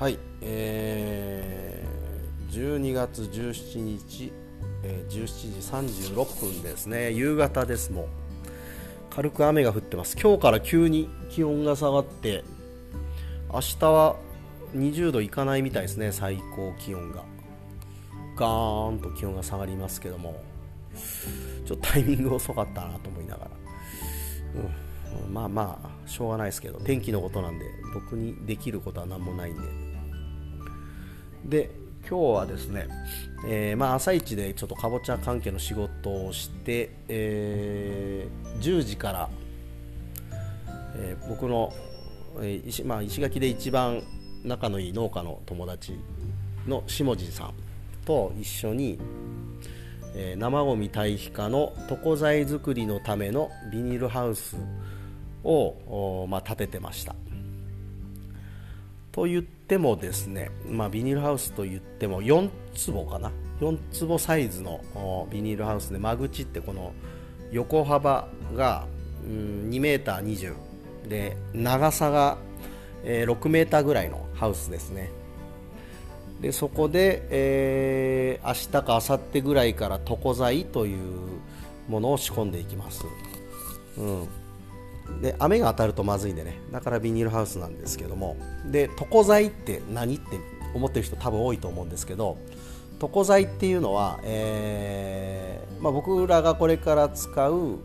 はい、えー、12月17日、えー、17時36分ですね。夕方ですもう。軽く雨が降ってます。今日から急に気温が下がって明日は20度いかないみたいですね。最高気温が。ガーンと気温が下がりますけども。ちょっとタイミング遅かったなと思いながら、うん、まあまあしょうがないですけど天気のことなんで僕にできることは何もないんで。で今日はですね、えー、まあ、朝一でちょっとかぼちゃ関係の仕事をして、えー、10時から、えー、僕の、え石まあ、石垣で一番仲のいい農家の友達の下地さんと一緒に、え生ごみ堆肥化の床材作りのためのビニールハウスを、まあ、建ててました。と言ってもですね、まあ、ビニールハウスと言っても4坪かな？4坪サイズのビニールハウスで間口ってこの横幅が、2 m 20で長さが、6 m ぐらいのハウスですね。でそこで、えー、明日か明後日ぐらいから床材というものを仕込んでいきます、うん、で雨が当たるとまずいんでね。だからビニールハウスなんですけども。で床材って何って思ってる人多分多いと思うんですけど床材っていうのは、えーまあ、僕らがこれから使う、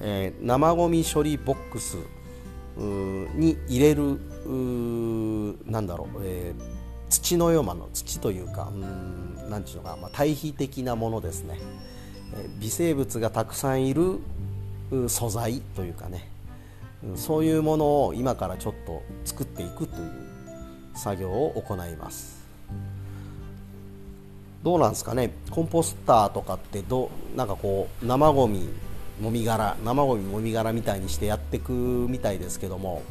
えー、生ごみ処理ボックスに入れるなんだろう、えー、土のようなの土というかうんなんていうのか、まあ、対比的なものですね、えー、微生物がたくさんいる素材というかね。そういうものを今からちょっと作っていくという作業を行います。どうなんですかね？コンポスターとかってどなんかこう生ごみもみ殻生ごみもみ殻みたいにしてやっていくみたいですけども、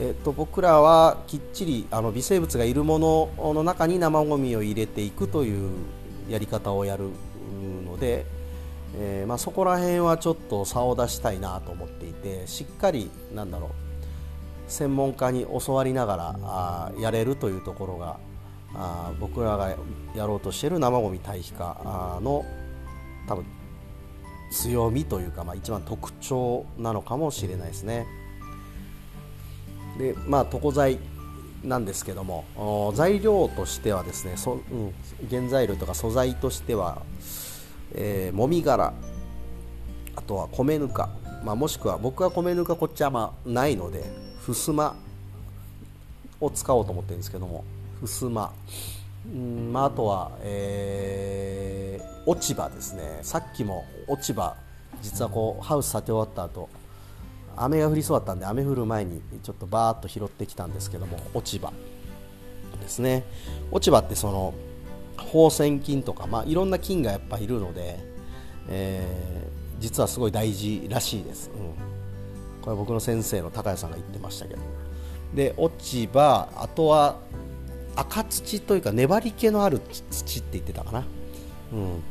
えっと、僕らはきっちりあの微生物がいるものの中に生ごみを入れていくというやり方をやるのでえー、まあ、そこら辺はちょっと差を出したいなと思っていてしっかりなんだろう専門家に教わりながらあやれるというところがあ僕らがやろうとしている生ごみ堆肥化の多分強みというか、まあ、一番特徴なのかもしれないですね。でまあ床材なんですけども材料としてはですねそ、うん、原材料とか素材としてはえー、もみ殻あとは米ぬか、まあ、もしくは僕は米ぬかこっちはまあないのでふすまを使おうと思ってるんですけどもふすま。うんまあ、あとは、えー、落ち葉ですね。さっきも落ち葉実はこうハウス建て終わった後雨が降りそうだったんで雨降る前にちょっとバーッと拾ってきたんですけども落ち葉ですね。落ち葉ってその放線菌とか、まあ、いろんな菌がやっぱいるので、えー、実はすごい大事らしいです、うん、これ僕の先生の高谷さんが言ってましたけど。で落ち葉あとは赤土というか粘り気のある土って言ってたかな、うん、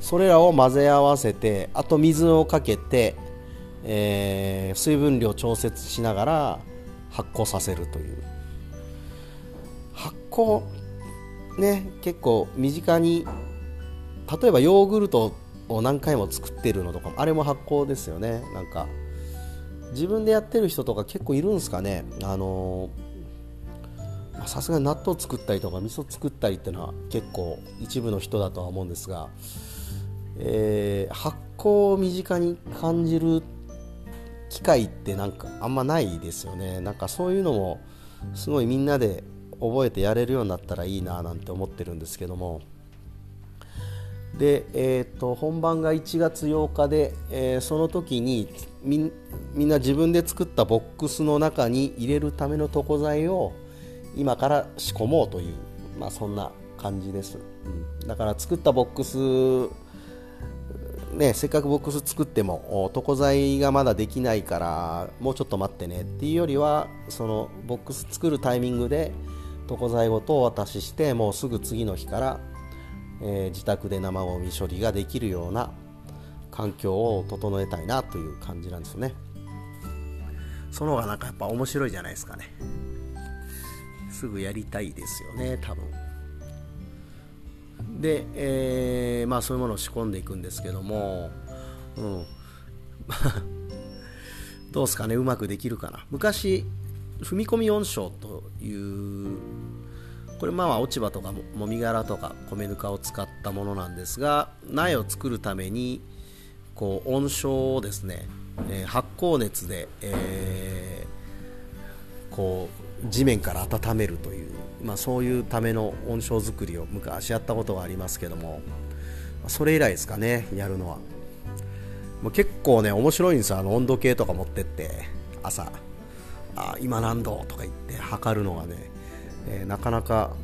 それらを混ぜ合わせてあと水をかけて、えー、水分量調節しながら発酵させるという。発酵ね結構身近に例えばヨーグルトを何回も作ってるのとかあれも発酵ですよね。なんか自分でやってる人とか結構いるんですかね。あのさすがに納豆作ったりとか味噌作ったりっていうのは結構一部の人だとは思うんですが、えー、発酵を身近に感じる機会ってなんかあんまないですよね。なんかそういうのもすごいみんなで覚えてやれるようになったらいいななんて思ってるんですけども。で、えーと、本番が1月8日で、えー、その時にみんな自分で作ったボックスの中に入れるための床材を今から仕込もうという、まあ、そんな感じです、うん、だから作ったボックスね、せっかくボックス作っても床材がまだできないからもうちょっと待ってねっていうよりはそのボックス作るタイミングで床材ごとお渡ししてもうすぐ次の日から、えー、自宅で生ごみ処理ができるような環境を整えたいなという感じなんですよね。その方がなんかやっぱ面白いじゃないですかね。すぐやりたいですよね多分。で、えー、まあそういうものを仕込んでいくんですけどもうん。どうすかねうまくできるかな。昔踏み込み音章というこれまあ落ち葉とかもみ殻とか米ぬかを使ったものなんですが苗を作るためにこう温床をですね、えー、発酵熱で、えー、こう地面から温めるという、まあ、そういうための温床作りを昔やったことがありますけどもそれ以来ですかねやるのは。もう結構ね面白いんですよあの温度計とか持ってって朝。あ今何度とか言って測るのがね、えー、なかなか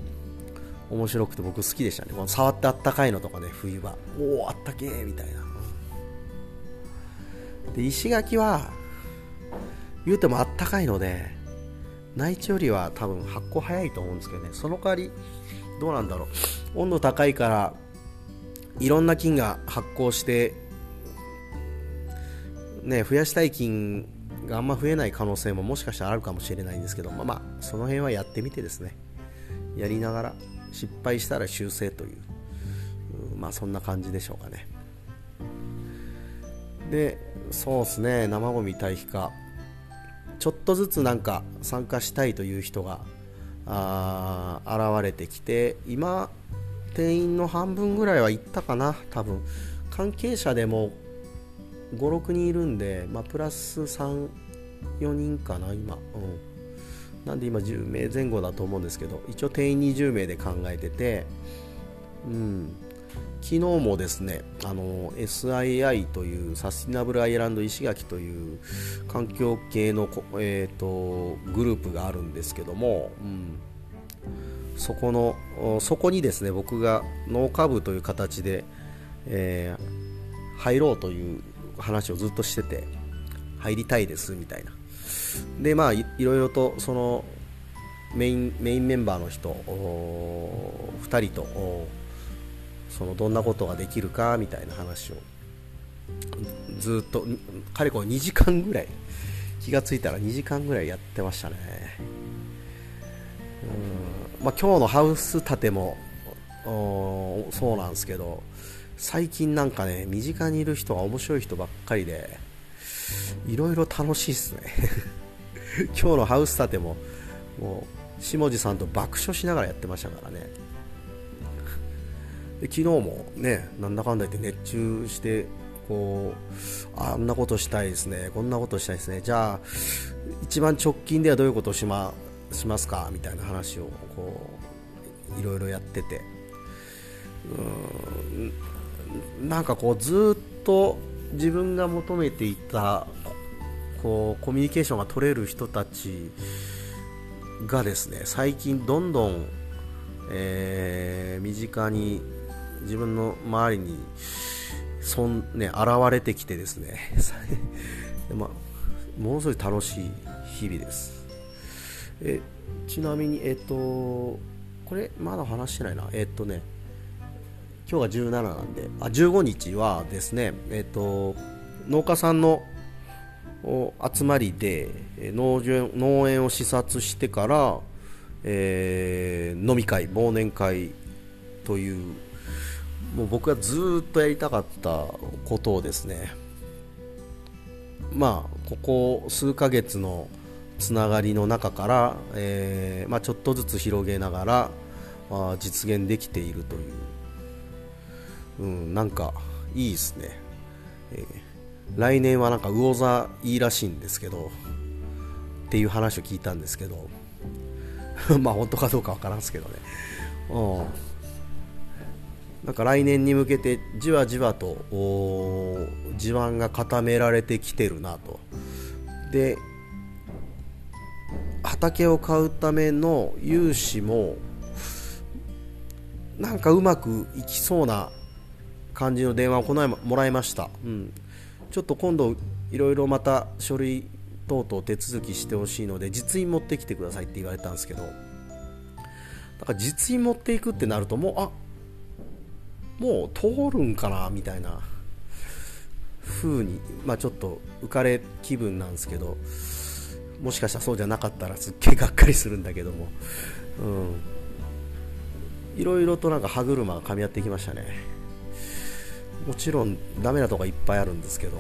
面白くて僕好きでしたね。この触ってあったかいのとかね冬場。おおあったけーみたいな。で石垣は言うてもあったかいので内地よりは多分発酵早いと思うんですけどね。その代わりどうなんだろう。温度高いからいろんな菌が発酵してね増やしたい菌があんま増えない可能性ももしかしたらあるかもしれないんですけどまあまあその辺はやってみてですね。やりながら失敗したら修正というまあそんな感じでしょうかね。でそうですね。生ゴミ堆肥化。ちょっとずつなんか参加したいという人があ現れてきて今定員の半分ぐらいは行ったかな多分。関係者でも56人いるんで、まあ、プラス34人かな今、うん、なんで今10名前後だと思うんですけど一応定員20名で考えててうん。昨日もですねあの SII というサスティナブルアイランド石垣という環境系の、えーと、グループがあるんですけども、うん、そこのそこにですね僕が農家部という形で、えー、入ろうという話をずっとしてて入りたいですみたいな。でまあいろいろとそのメインメインメンバーの人2人とそのどんなことができるかみたいな話をずっとかれこれ2時間ぐらい気がついたら2時間ぐらいやってましたね。うん、まあ、今日のハウス建てもそうなんですけど最近なんかね身近にいる人が面白い人ばっかりでいろいろ楽しいっすね。今日のハウス建てももう下地さんと爆笑しながらやってましたからね。で昨日もねなんだかんだ言って熱中してこうあんなことしたいですねこんなことしたいですねじゃあ一番直近ではどういうことをしましますかみたいな話をこういろいろやってて。うんなんかこうずっと自分が求めていたこうコミュニケーションが取れる人たちがですね最近どんどん、えー、身近に自分の周りにそん、ね、現れてきてですね。まあ、ものすごい楽しい日々です。えちなみにえっとこれまだ話してないな。えっとね今日が17なんであ15日はですねえっと農家さんの集まりで農農園を視察してから、えー、飲み会忘年会というもう僕がずっとやりたかったことをですねまあここ数ヶ月のつながりの中から、えーまあ、ちょっとずつ広げながら、まあ、実現できているという、うん、なんかいいですね、えー、来年はなんか魚座いいらしいんですけどっていう話を聞いたんですけど まあ本当かどうかわからんすけどね、うん。なんか来年に向けてじわじわと地盤が固められてきてるなと。で畑を買うための融資もなんかうまくいきそうな感じの電話をこの前もらいました、うん、ちょっと今度いろいろまた書類等々手続きしてほしいので実印持ってきてくださいって言われたんですけどだから実印持っていくってなるともうあもう通るんかなみたいな風に、まあ、ちょっと浮かれ気分なんですけどもしかしたらそうじゃなかったらすっげえがっかりするんだけどもうん、いろいろとなんか歯車が噛み合ってきましたね。もちろんダメなとこいっぱいあるんですけど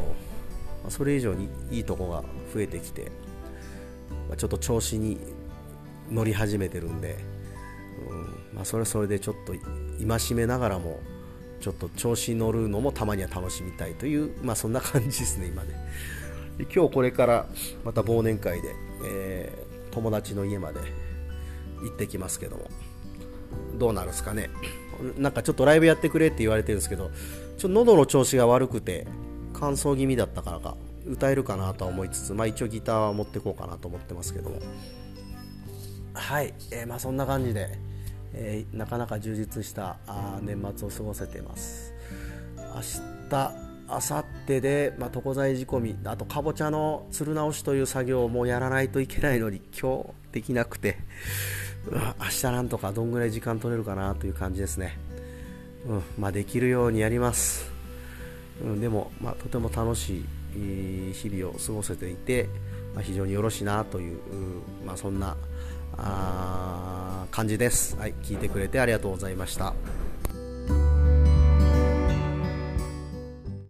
それ以上にいいとこが増えてきてちょっと調子に乗り始めてるんで、うんまあ、それはそれでちょっと戒めながらもちょっと調子に乗るのもたまには楽しみたいという、まあ、そんな感じですね、今ね。で今日これからまた忘年会で、えー、友達の家まで行ってきますけども、どうなるんですかね。なんかちょっとライブやってくれって言われてるんですけど、ちょ喉の調子が悪くて、乾燥気味だったからか、歌えるかなとは思いつつ、まあ、一応ギターは持ってこうかなと思ってますけども。はい、えー、まあそんな感じで、えー、なかなか充実したあ年末を過ごせています明日明後日で、まあ、床材仕込みあとかぼちゃのつる直しという作業をもうやらないといけないのに今日できなくて 明日なんとかどんぐらい時間取れるかなという感じですね、うんまあ、できるようにやります、うん、でも、まあ、とても楽しい日々を過ごせていて、まあ、非常によろしいなという、まあ、そんなあ感じです、はい、聞いてくれてありがとうございました。